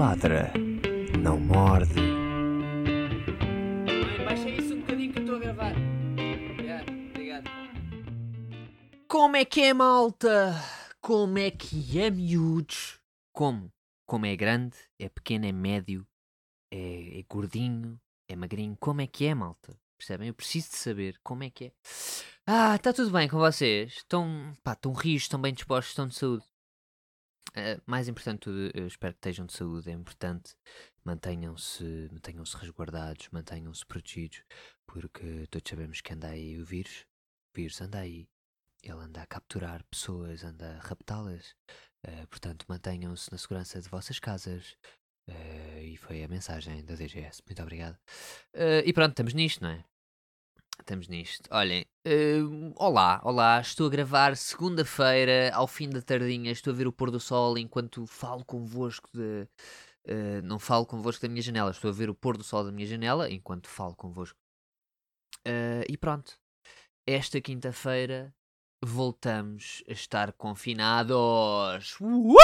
ladra, não morde. Mãe, baixa isso um bocadinho que eu estou a gravar. Obrigado, obrigado. Como é que é, malta? Como é que é, miúdos? Como? Como é grande, é pequeno, é médio, é, é gordinho, é magrinho. Como é que é, malta? Percebem? Eu preciso de saber como é que é. Ah, está tudo bem com vocês? Estão, pá, estão rios, estão bem dispostos, estão de saúde. Uh, mais importante tudo, espero que estejam de saúde. É importante mantenham-se mantenham-se resguardados, mantenham-se protegidos, porque todos sabemos que anda aí o vírus. O vírus anda aí. Ele anda a capturar pessoas, anda a raptá-las. Uh, portanto, mantenham-se na segurança de vossas casas. Uh, e foi a mensagem da DGS. Muito obrigado. e pronto, estamos nisto, não é? Estamos nisto. Olhem, uh, olá, olá, estou a gravar segunda-feira, ao fim da tardinha, estou a ver o pôr do sol enquanto falo convosco de. Uh, não falo convosco da minha janela, estou a ver o pôr do sol da minha janela enquanto falo convosco. Uh, e pronto. Esta quinta-feira voltamos a estar confinados. Uh!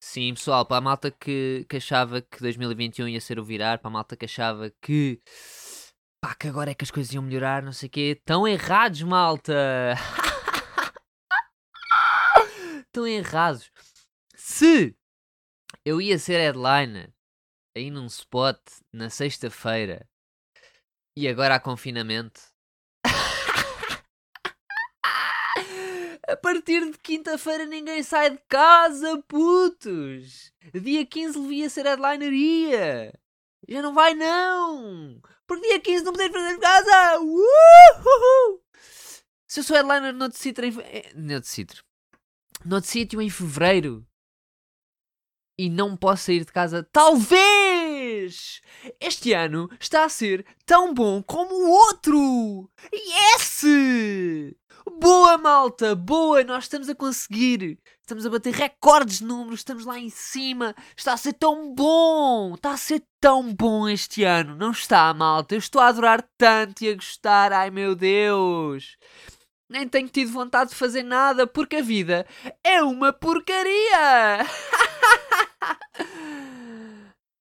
Sim, pessoal, para a malta que, que achava que 2021 ia ser o virar, para a malta que achava que pá, que agora é que as coisas iam melhorar, não sei o quê. Estão errados, malta! Estão errados. Se eu ia ser headliner aí num spot na sexta-feira e agora há confinamento. A partir de quinta-feira ninguém sai de casa, putos! Dia 15 devia ser headliner, ia! Já não vai, não! Porque dia 15 não podemos fazer de casa! Se eu sou headliner no Citra em... Eh, no de Citra. No de sítio em Fevereiro. E não posso sair de casa, talvez! Este ano está a ser tão bom como o outro! Yes! Boa, malta! Boa! Nós estamos a conseguir! Estamos a bater recordes de números, estamos lá em cima. Está a ser tão bom! Está a ser tão bom este ano, não está, malta? Eu estou a adorar tanto e a gostar, ai meu Deus! Nem tenho tido vontade de fazer nada porque a vida é uma porcaria!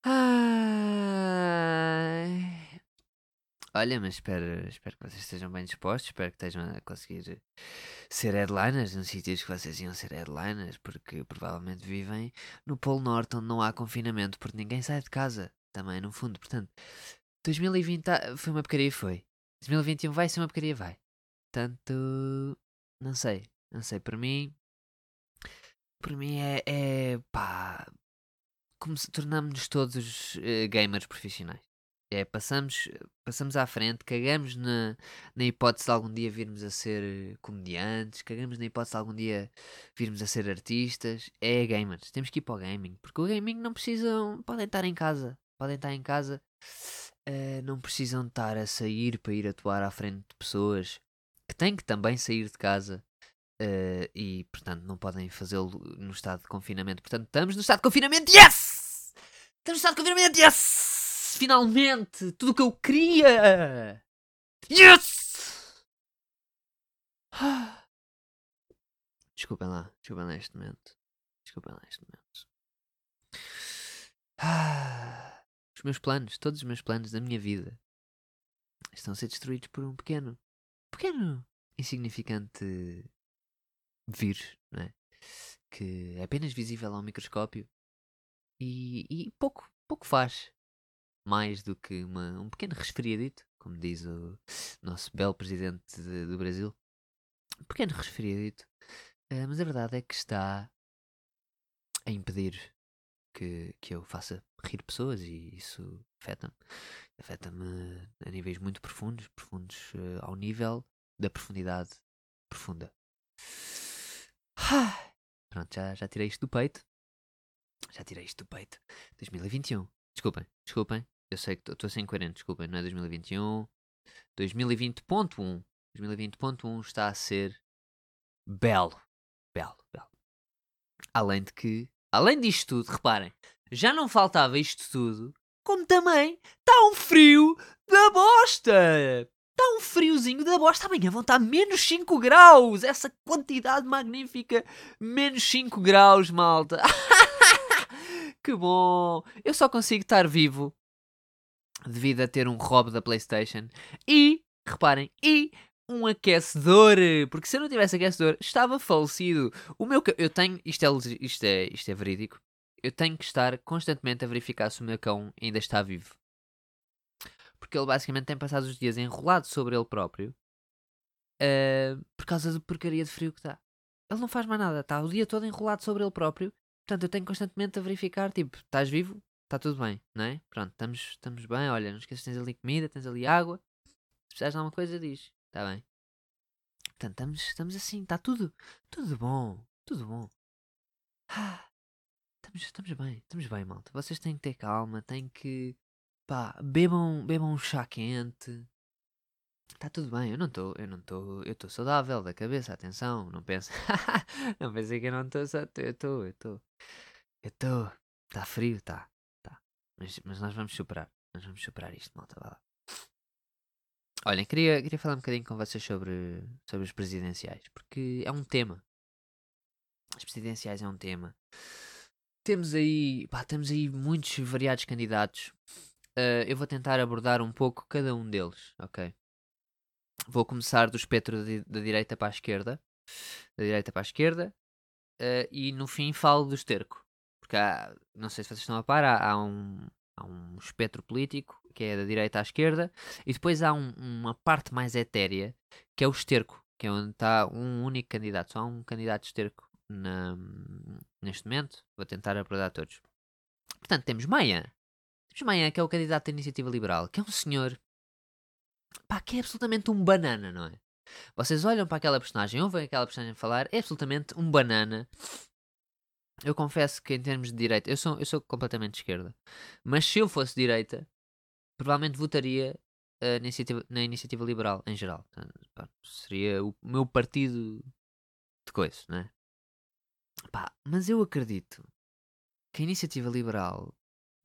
ai. Olha, mas espero, espero que vocês estejam bem dispostos, espero que estejam a conseguir ser headliners nos sítios que vocês iam ser headliners, porque provavelmente vivem no Polo Norte onde não há confinamento, porque ninguém sai de casa, também no fundo. Portanto, 2020 foi uma porcaria, foi. 2021 vai ser uma porcaria, vai. Portanto, não sei, não sei, por mim, por mim é, é pá, como se tornamos-nos todos uh, gamers profissionais. É, passamos, passamos à frente, cagamos na, na hipótese de algum dia virmos a ser comediantes, cagamos na hipótese de algum dia virmos a ser artistas. É gamers, temos que ir para o gaming, porque o gaming não precisam, podem estar em casa, podem estar em casa, uh, não precisam estar a sair para ir atuar à frente de pessoas que têm que também sair de casa. Uh, e portanto não podem fazê-lo no estado de confinamento. Portanto, estamos no estado de confinamento, yes! Estamos no estado de confinamento, yes! Finalmente! Tudo o que eu queria! Yes! Desculpem lá, desculpem lá este momento. Desculpem lá momento. Os meus planos, todos os meus planos da minha vida estão a ser destruídos por um pequeno, pequeno, insignificante vírus, não é? Que é apenas visível ao microscópio e, e pouco, pouco faz mais do que uma, um pequeno resfriadito, como diz o nosso belo presidente de, do Brasil. Um pequeno resfriadito. Uh, mas a verdade é que está a impedir que, que eu faça rir pessoas e isso afeta-me. Afeta-me a níveis muito profundos, profundos uh, ao nível da profundidade profunda. Pronto, já, já tirei isto do peito. Já tirei isto do peito. 2021. Desculpem, desculpem. Eu sei que estou a ser incoerente, desculpem, não é 2021. 2020.1. 2020.1 está a ser belo. Belo, belo. Além de que, além disto tudo, reparem, já não faltava isto tudo, como também está um frio da bosta! Está um friozinho da bosta. Amanhã vão estar menos 5 graus. Essa quantidade magnífica. Menos 5 graus, malta. Que bom! Eu só consigo estar vivo devido a ter um rob da PlayStation e, reparem, e um aquecedor. Porque se eu não tivesse aquecedor, estava falecido. O meu. Eu tenho. Isto é, isto é, isto é verídico. Eu tenho que estar constantemente a verificar se o meu cão ainda está vivo. Porque ele basicamente tem passado os dias enrolado sobre ele próprio. Uh, por causa da porcaria de frio que está. Ele não faz mais nada, está o dia todo enrolado sobre ele próprio. Portanto, eu tenho constantemente a verificar, tipo, estás vivo? Está tudo bem, não é? Pronto, estamos, estamos bem, olha, não esqueças, tens ali comida, tens ali água. Se precisares de alguma coisa, diz. Está bem. Portanto, estamos, estamos assim, está tudo, tudo bom, tudo bom. Ah, estamos, estamos bem, estamos bem, malta. Vocês têm que ter calma, têm que, pá, bebam, bebam um chá quente. Está tudo bem, eu não estou, eu não estou, eu estou saudável da cabeça, atenção, não pensa, não pensei que eu não estou, eu estou, eu estou, eu estou, está frio, está, tá. Mas, mas nós vamos superar, nós vamos superar isto, malta, vá lá. Olhem, queria, queria falar um bocadinho com vocês sobre, sobre os presidenciais, porque é um tema. As presidenciais é um tema. Temos aí, pá, temos aí muitos variados candidatos. Uh, eu vou tentar abordar um pouco cada um deles, ok? Vou começar do espectro da, direita para a esquerda. Da direita para a esquerda. Uh, e no fim falo do esterco. Porque há, não sei se vocês estão a par, há, há, um, há um espectro político que é da direita à esquerda. E depois há um, uma parte mais etérea que é o esterco. Que é onde está um único candidato. Só há um candidato esterco na, neste momento. Vou tentar abordar todos. Portanto, temos Maia. Temos Maia, que é o candidato da Iniciativa Liberal. Que é um senhor pá, que é absolutamente um banana, não é? Vocês olham para aquela personagem, ouvem aquela personagem falar, é absolutamente um banana. Eu confesso que em termos de direita, eu sou, eu sou completamente de esquerda. Mas se eu fosse direita, provavelmente votaria uh, na, iniciativa, na iniciativa liberal, em geral. Pá, seria o meu partido de coisa, não é? Pá, mas eu acredito que a iniciativa liberal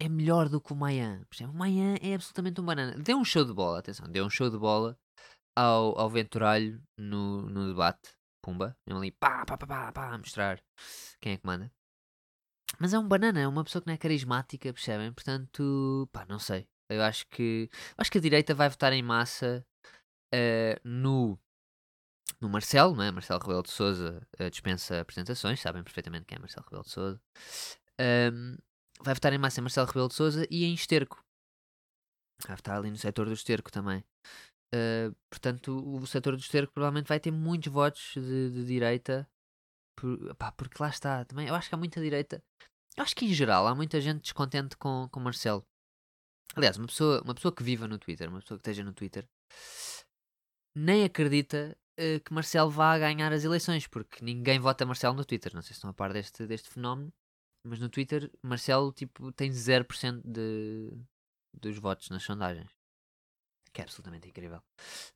é melhor do que o Mayan. O Mayan é absolutamente um banana. Deu um show de bola, atenção, deu um show de bola ao, ao Venturalho no, no debate. Pumba, eu ali pá, pá, pá, pá, pá, mostrar quem é que manda. Mas é um banana, é uma pessoa que não é carismática, percebem? Portanto, pá, não sei. Eu acho que acho que a direita vai votar em massa uh, no no Marcelo, não é? Marcelo Rebelo de Souza uh, dispensa apresentações, sabem perfeitamente quem é Marcelo Rebelo de Souza. Um, vai votar em massa em Marcelo Rebelo de Souza e em Esterco. Vai votar ali no setor do Esterco também. Uh, portanto, o setor do Esterco provavelmente vai ter muitos votos de, de direita. Por, pá, porque lá está também. Eu acho que há muita direita. Eu acho que em geral há muita gente descontente com, com Marcelo. Aliás, uma pessoa, uma pessoa que viva no Twitter, uma pessoa que esteja no Twitter, nem acredita uh, que Marcelo vá ganhar as eleições, porque ninguém vota Marcelo no Twitter. Não sei se estão a par deste, deste fenómeno. Mas no Twitter, Marcelo tipo, tem 0% de, dos votos nas sondagens. Que é absolutamente incrível.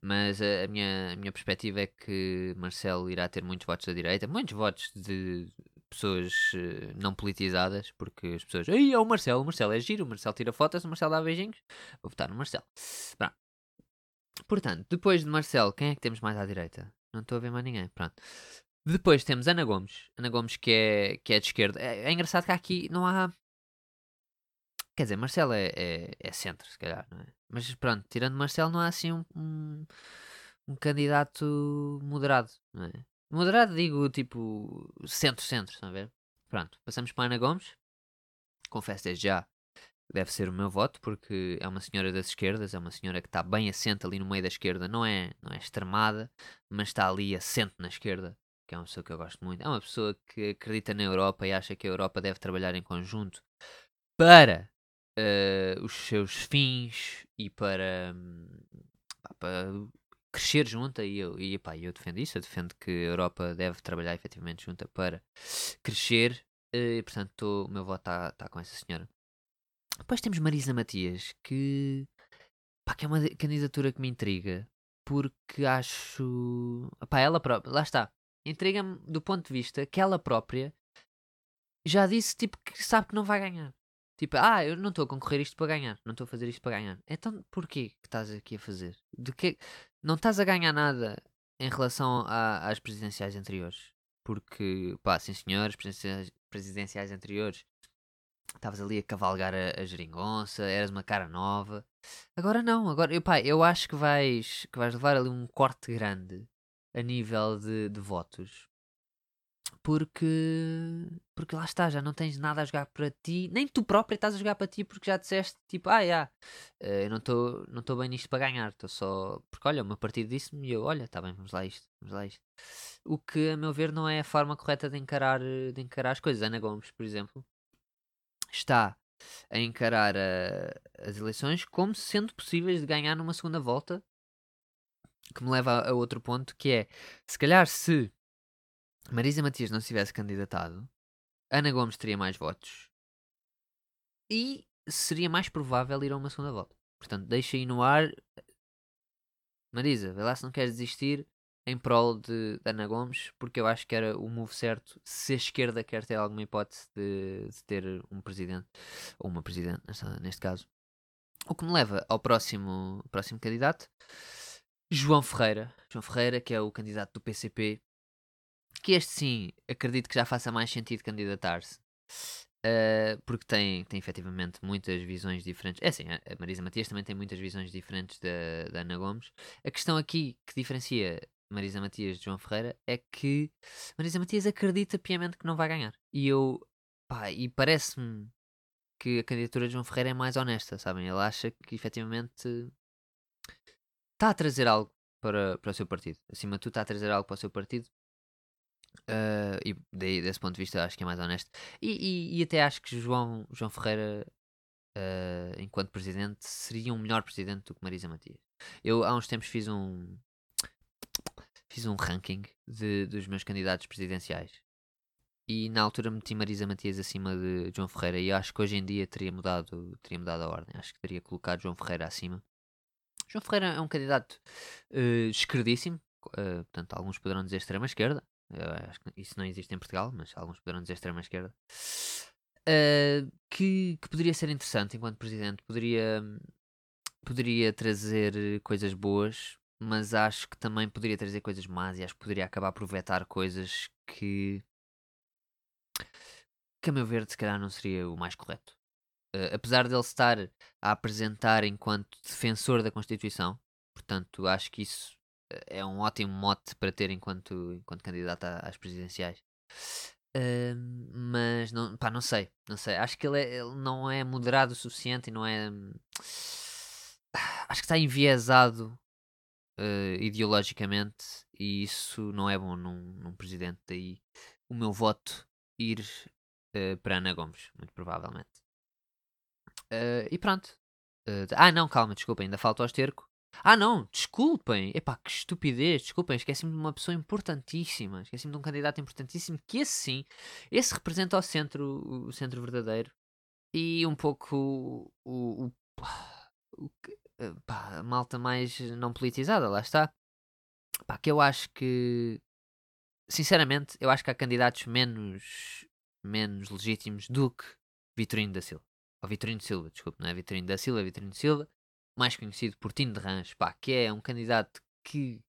Mas a, a, minha, a minha perspectiva é que Marcelo irá ter muitos votos da direita, muitos votos de pessoas uh, não politizadas, porque as pessoas, ei, é o Marcelo, o Marcelo é giro, o Marcelo tira fotos, o Marcelo dá beijinhos. Vou votar no Marcelo. Pronto. Portanto, depois de Marcelo, quem é que temos mais à direita? Não estou a ver mais ninguém. Pronto. Depois temos Ana Gomes. Ana Gomes que é, que é de esquerda. É, é engraçado que aqui não há. Quer dizer, Marcelo é, é, é, centro, se calhar, não é? Mas pronto, tirando Marcelo, não há assim um, um, um candidato moderado, não é? Moderado, digo tipo centro-centro, estão a ver? Pronto, passamos para Ana Gomes. Confesso desde já deve ser o meu voto, porque é uma senhora das esquerdas, é uma senhora que está bem assente ali no meio da esquerda, não é, não é extremada, mas está ali assente na esquerda que é uma pessoa que eu gosto muito. É uma pessoa que acredita na Europa e acha que a Europa deve trabalhar em conjunto para uh, os seus fins e para, para crescer junta. E eu, e, pá, eu defendo isso. Eu defendo que a Europa deve trabalhar efetivamente junta para crescer. Uh, e portanto, tô, o meu voto está tá com essa senhora. Depois temos Marisa Matias, que, pá, que é uma candidatura que me intriga porque acho. Pá, ela própria, lá está entrega-me do ponto de vista que ela própria já disse tipo que sabe que não vai ganhar. Tipo, ah, eu não estou a concorrer isto para ganhar, não estou a fazer isto para ganhar. Então porquê que estás aqui a fazer? De que não estás a ganhar nada em relação a, às presidenciais anteriores? Porque, pá, sim senhores, presidenciais, presidenciais anteriores Estavas ali a cavalgar a, a geringonça, eras uma cara nova. Agora não, agora eu, pá, eu acho que vais, que vais levar ali um corte grande a nível de, de votos porque porque lá está, já não tens nada a jogar para ti, nem tu próprio estás a jogar para ti porque já disseste tipo, ah, eh, eu não estou não bem nisto para ganhar, estou só porque olha, uma partida disse-me e eu, olha, está bem, vamos lá isto, vamos lá isto. O que a meu ver não é a forma correta de encarar, de encarar as coisas. Ana Gomes, por exemplo, está a encarar a, eh, as eleições como sendo possíveis de ganhar numa segunda volta, que me leva a, a outro ponto que é, se calhar se Marisa Matias não se tivesse candidatado, Ana Gomes teria mais votos e seria mais provável ir a uma segunda volta. Portanto, deixa aí no ar. Marisa, vê lá se não queres desistir em prol de, de Ana Gomes, porque eu acho que era o move certo se a esquerda quer ter alguma hipótese de, de ter um presidente, ou uma presidente, neste caso. O que me leva ao próximo, próximo candidato, João Ferreira. João Ferreira, que é o candidato do PCP que este sim, acredito que já faça mais sentido candidatar-se. Uh, porque tem, tem efetivamente muitas visões diferentes. É assim, a Marisa Matias também tem muitas visões diferentes da, da Ana Gomes. A questão aqui que diferencia Marisa Matias de João Ferreira é que Marisa Matias acredita piamente que não vai ganhar. E eu, pá, e parece-me que a candidatura de João Ferreira é mais honesta, sabem? Ele acha que efetivamente está a trazer algo para, para o seu partido. Acima de tudo, está a trazer algo para o seu partido Uh, e desse ponto de vista, acho que é mais honesto. E, e, e até acho que João, João Ferreira, uh, enquanto presidente, seria um melhor presidente do que Marisa Matias. Eu há uns tempos fiz um fiz um ranking de, dos meus candidatos presidenciais e na altura meti Marisa Matias acima de João Ferreira e acho que hoje em dia teria mudado, teria mudado a ordem. Acho que teria colocado João Ferreira acima. João Ferreira é um candidato uh, esquerdíssimo, uh, portanto, alguns poderão dizer extrema esquerda, acho que isso não existe em Portugal, mas alguns poderão dizer extrema-esquerda. Uh, que, que poderia ser interessante enquanto presidente, poderia, poderia trazer coisas boas, mas acho que também poderia trazer coisas más e acho que poderia acabar por vetar coisas que, que a meu ver, se calhar não seria o mais correto. Uh, apesar dele estar a apresentar enquanto defensor da Constituição, portanto, acho que isso é um ótimo mote para ter enquanto, enquanto candidato às presidenciais. Uh, mas não, pá, não sei, não sei. Acho que ele, é, ele não é moderado o suficiente e não é. Acho que está enviesado uh, ideologicamente e isso não é bom num, num presidente. Daí o meu voto ir uh, para Ana Gomes, muito provavelmente. E pronto. ah, não, calma, desculpa, ainda falta o esterco. Ah, não, desculpem. Epá, que estupidez. Desculpem, esqueci-me de uma pessoa importantíssima. Esqueci-me de um candidato importantíssimo que esse sim, esse representa o centro, o centro verdadeiro. E um pouco o, o, o, o pá, a malta mais não politizada, lá está. Pá, que eu acho que, sinceramente, eu acho que há candidatos menos, menos legítimos do que Vitorino da Silva. Ou Vitorino Silva, desculpe, não é Vitorino da Silva, é Vitorino Silva mais conhecido por Tino de Rãs, pá, que é um candidato que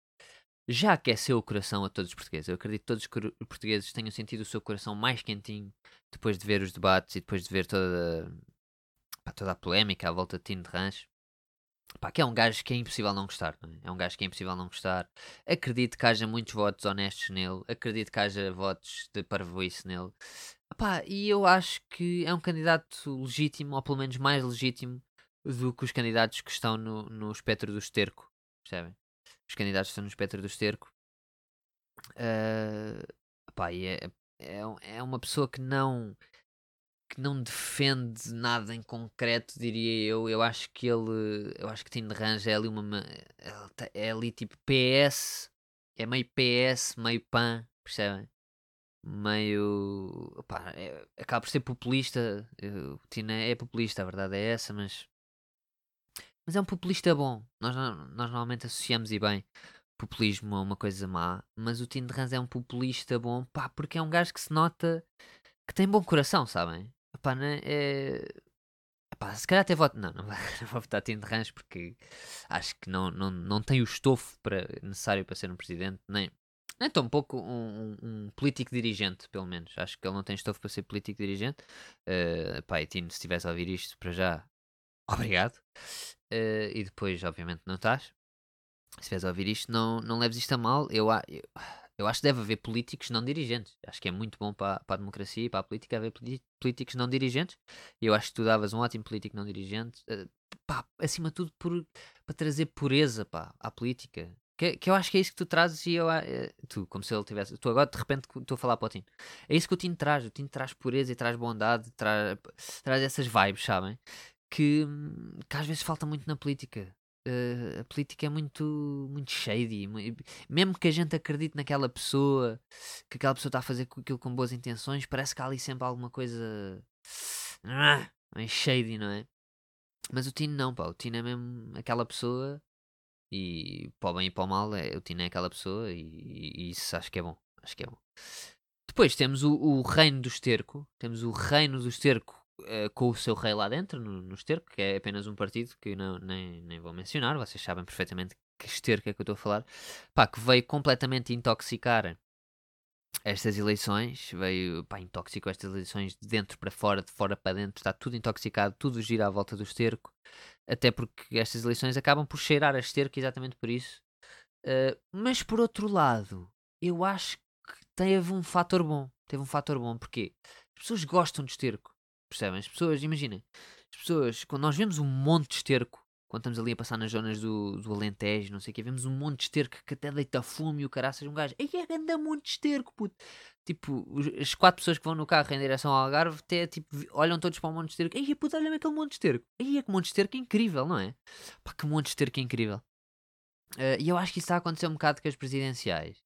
já aqueceu o coração a todos os portugueses. Eu acredito que todos os portugueses tenham sentido o seu coração mais quentinho depois de ver os debates e depois de ver toda, pá, toda a polémica à volta de Tino de Rãs. Pá, que é um gajo que é impossível não gostar, não é? é um gajo que é impossível não gostar. Acredito que haja muitos votos honestos nele, acredito que haja votos de parvoíce nele. Pá, e eu acho que é um candidato legítimo, ou pelo menos mais legítimo, do que os candidatos que estão no, no espectro do esterco. Percebem? Os candidatos que estão no espectro do esterco. Uh, pá, é, é, é uma pessoa que não que não defende nada em concreto, diria eu. Eu acho que ele. Eu acho que Tino de Ranja é ali uma. Tá, é ali tipo PS. É meio PS, meio PAN, percebem? Meio. Opá, é, acaba por ser populista. O Tino é populista, a verdade é essa, mas mas é um populista bom. Nós, nós normalmente associamos e bem populismo a uma coisa má. Mas o de Rans é um populista bom, pá, porque é um gajo que se nota que tem bom coração, sabem? Epá, né? é... Epá, se calhar até voto. Não, não, não vou votar de Rans porque acho que não, não, não tem o estofo para, necessário para ser um presidente, nem, É tão pouco um, um, um político dirigente, pelo menos. Acho que ele não tem estofo para ser político dirigente. Uh, pá, e Tino, se estivesse a ouvir isto, para já, obrigado. Uh, e depois, obviamente, não estás. Se estiveres a ouvir isto, não, não leves isto a mal. Eu, eu, eu acho que deve haver políticos não dirigentes. Acho que é muito bom para, para a democracia e para a política haver políticos não dirigentes. E eu acho que tu davas um ótimo político não dirigente. Uh, pá, acima de tudo, por, para trazer pureza pá, à política. Que, que eu acho que é isso que tu trazes e eu. Uh, tu, como se ele tivesse. Tu agora de repente estou a falar para o Tino. É isso que o Tino traz. O Tino traz pureza e traz bondade, traz, traz essas vibes, sabem? Que, que às vezes falta muito na política. Uh, a política é muito, muito shady. Mesmo que a gente acredite naquela pessoa, que aquela pessoa está a fazer aquilo com boas intenções, parece que há ali sempre alguma coisa ah, shady, não é? Mas o Tino não, pá. O Tino é mesmo aquela pessoa e para o bem e para o mal, é, o Tino é aquela pessoa e, e, isso acho que é bom. Acho que é bom. Depois temos o, o reino do esterco. Temos o reino do esterco uh, com o seu rei lá dentro, no, no esterco, que é apenas um partido que não, nem, nem vou mencionar. Vocês sabem perfeitamente que esterco é que eu estou a falar. Pá, que veio completamente intoxicar estas eleições, veio pá, intóxico estas eleições de dentro para fora, de fora para dentro, está tudo intoxicado, tudo gira à volta do esterco, até porque estas eleições acabam por cheirar a esterco exatamente por isso. Uh, mas por outro lado, eu acho que teve um fator bom. Teve um fator bom, porque as pessoas gostam de esterco, percebem? As pessoas, imaginem, as pessoas, quando nós vemos um monte de esterco quando estamos ali a passar nas zonas do, do Alentejo, não sei o que, vemos um monte de esterco que até deita fumo e o caraças, um gajo, ei, é anda monte de esterco, puto. Tipo, as quatro pessoas que vão no carro em direção ao Algarve, até, tipo, olham todos para um monte de esterco, ei, puto, olha-me aquele monte de esterco, ei, é que monte de esterco incrível, não é? Pá, que monte de esterco incrível. Uh, e eu acho que isso está a acontecer um bocado com as presidenciais.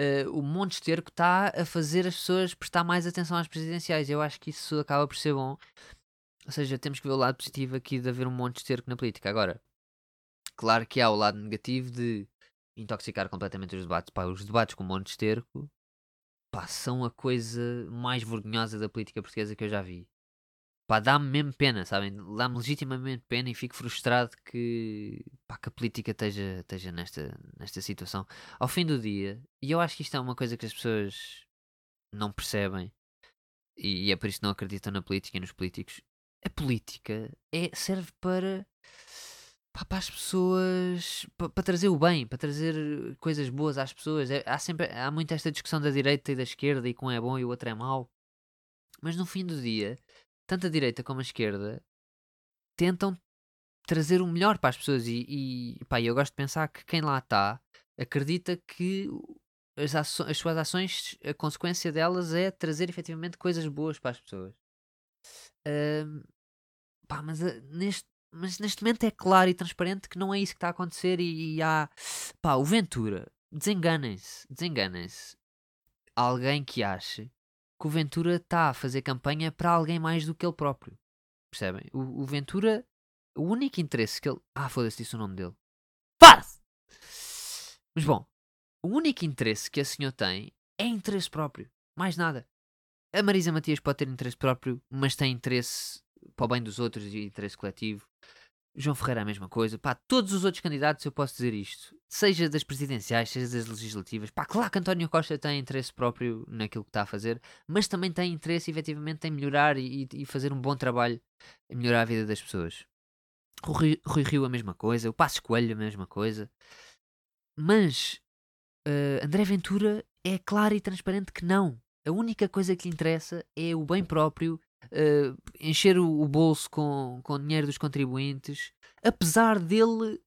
Uh, o monte esterco está a fazer as pessoas prestar mais atenção às presidenciais. Eu acho que isso acaba por ser bom. Ou seja, temos que ver o lado positivo aqui de haver um monte de esterco na política. Agora, claro que há o lado negativo de intoxicar completamente os debates. Pá, os debates com um monte esterco pá, são a coisa mais vergonhosa da política portuguesa que eu já vi. Pá, dá-me mesmo pena, sabem? Dá-me legitimamente pena e fico frustrado que, pá, que a política esteja, esteja nesta, nesta situação. Ao fim do dia, e eu acho que isto é uma coisa que as pessoas não percebem, e, e é por isso que não acreditam na política e nos políticos, a política é, serve para, para as pessoas, para, para, trazer o bem, para trazer coisas boas às pessoas. É, há sempre há muito esta discussão da direita e da esquerda e com um é bom e o outro é mau. Mas no fim do dia, tanto a direita como a esquerda tentam trazer o melhor para as pessoas e, e pá, eu gosto de pensar que quem lá está acredita que as, as suas ações, a consequência delas é trazer efetivamente coisas boas para as pessoas. Uh, pá, mas, uh, neste, mas neste momento é claro e transparente que não é isso que está a acontecer e, e há. Pá, o Ventura, desenganem-se, desenganem-se. Alguém que ache que o Ventura está a fazer campanha para alguém mais do que ele próprio. Percebem? O, o Ventura, o único interesse que ele. Ah, foda-se, disse o nome dele. Para-se! Mas bom, o único interesse que esse senhor tem é interesse próprio. Mais nada. A Marisa Matias pode ter interesse próprio, mas tem interesse para o bem dos outros e interesse coletivo. João Ferreira a mesma coisa. Pá, todos os outros candidatos eu posso dizer isto. Seja das presidenciais, seja das legislativas. Pá, claro que António Costa tem interesse próprio naquilo que está a fazer, mas também tem interesse efetivamente em melhorar e, e fazer um bom trabalho em melhorar a vida das pessoas. O Rui, Rui Rio a mesma coisa, o Passos Coelho a mesma coisa. Mas uh, André Ventura é claro e transparente que não. A única coisa que lhe interessa é o bem próprio, uh, encher o, o, bolso com, com dinheiro dos contribuintes, apesar dele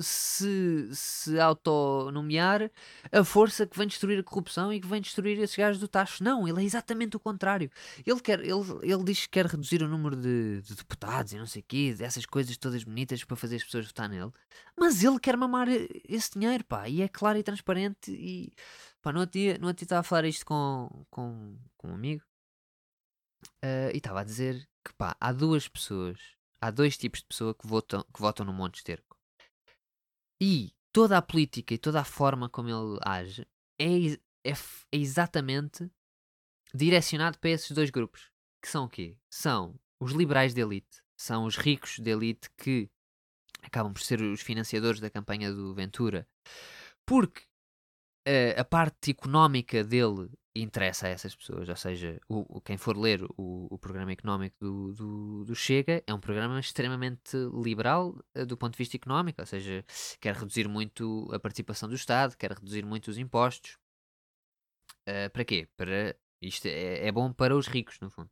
se, se autonomear a força que vem destruir a corrupção e que vem destruir esses gajos do tacho. Não, ele é exatamente o contrário. Ele, quer, ele, ele diz que quer reduzir o número de, de deputados e não sei o quê, dessas coisas todas bonitas para fazer as pessoas votar nele. Mas ele quer mamar esse dinheiro, pá, e é claro e transparente e Pá, no outro estava a falar isto com, com, com um amigo uh, e estava a dizer que pá, há duas pessoas, há dois tipos de pessoa que votam, que votam no Monte Esterco. E toda a política e toda a forma como ele age é, é, é exatamente direcionado para esses dois grupos. Que são o quê? São os liberais de elite, são os ricos de elite que acabam por ser os financiadores da campanha do Ventura, porque uh, a parte económica dele interessa a essas pessoas, ou seja, o, quem for ler o, o programa económico do, do, do, Chega é um programa extremamente liberal uh, do ponto de vista económico, ou seja, quer reduzir muito a participação do Estado, quer reduzir muito os impostos. Uh, para quê? Para isto é, é bom para os ricos, no fundo.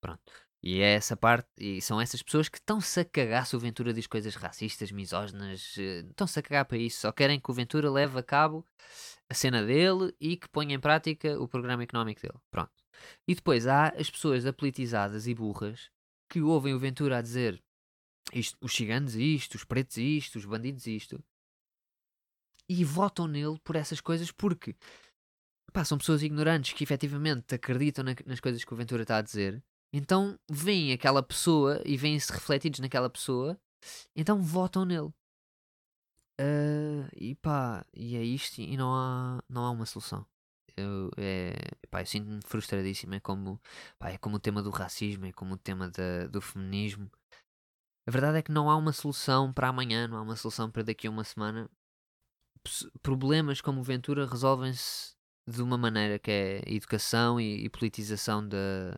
Pronto. E é essa parte, e são essas pessoas que estão-se a cagar se o Ventura diz coisas racistas, misóginas, uh, estão-se a cagar para isso, só querem que o Ventura leve a cabo a cena dele e que ponha em prática o programa económico dele. Pronto. E depois há as pessoas apolitizadas e burras que ouvem o Ventura a dizer isto, os ciganos isto, os pretos isto, os bandidos isto, e votam nele por essas coisas porque pá, são pessoas ignorantes que efetivamente acreditam na, nas coisas que o Ventura está a dizer, então veem aquela pessoa e veem-se refletidos naquela pessoa, então votam nele. Uh, e pá, e é isto e não há, não há uma solução. Eu, é, pá, eu sinto-me frustradíssimo. É como, pá, é como o tema do racismo, é como o tema da, do feminismo. A verdade é que não há uma solução para amanhã, não há uma solução para daqui a uma semana. P problemas como Ventura resolvem-se de uma maneira que é educação e, e politização da,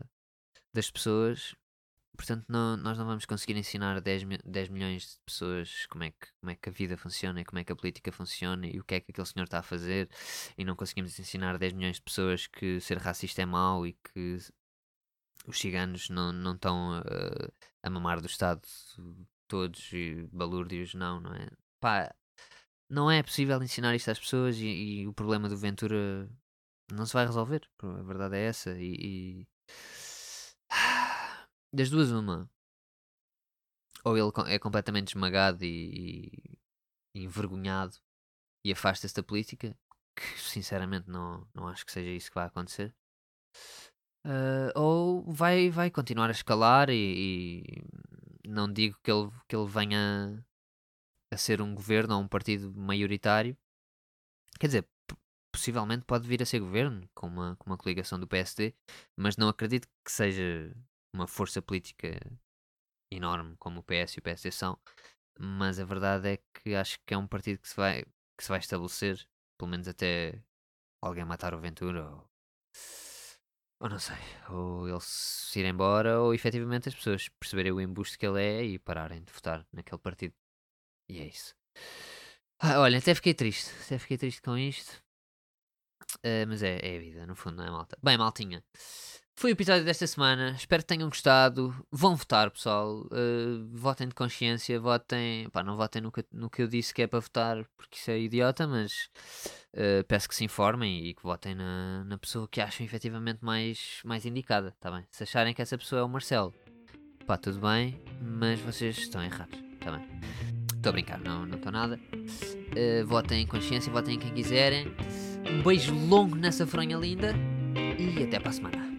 das pessoas Portanto, não, nós não vamos conseguir ensinar 10, 10 milhões de pessoas como é, que, como é que a vida funciona e como é que a política funciona e o que é que aquele senhor está a fazer. E não conseguimos ensinar 10 milhões de pessoas que ser racista é mau e que os ciganos não, não estão uh, a mamar do Estado todos e balúrdios, não, não é? Pá, não é possível ensinar isto às pessoas e, e, o problema do Ventura não se vai resolver. A verdade é essa. e, e das duas, uma. Ou ele é completamente esmagado e, e envergonhado e afasta-se da política, que sinceramente não, não acho que seja isso que vai acontecer. Uh, ou vai, vai continuar a escalar e, e, não digo que ele, que ele venha a ser um governo ou um partido maioritário. Quer dizer, possivelmente pode vir a ser governo com uma, com uma coligação do PSD, mas não acredito que seja uma força política enorme como o PS e o PSD são, mas a verdade é que acho que é um partido que se vai, que se vai estabelecer, pelo menos até alguém matar o Ventura ou, ou não sei, ou ele se ir embora ou efetivamente as pessoas perceberem o embuste que ele é e pararem de votar naquele partido. E é isso. Ah, olha, até fiquei triste, até fiquei triste com isto. Uh, mas é, é a vida, no fundo, não é malta. Bem, maltinha. Foi o episódio desta semana. Espero que tenham gostado. Vão votar, pessoal. Uh, votem de consciência. Votem. Pá, não votem no que, no que eu disse que é para votar, porque isso é idiota, mas uh, peço que se informem e que votem na, na pessoa que acham efetivamente mais, mais indicada. Tá bem? Se acharem que essa pessoa é o Marcelo, pá, tudo bem, mas vocês estão errados. Tá bem? Estou a brincar, não estou nada. Uh, votem em consciência, votem em quem quiserem. Um beijo longo nessa fronha linda e até para a semana.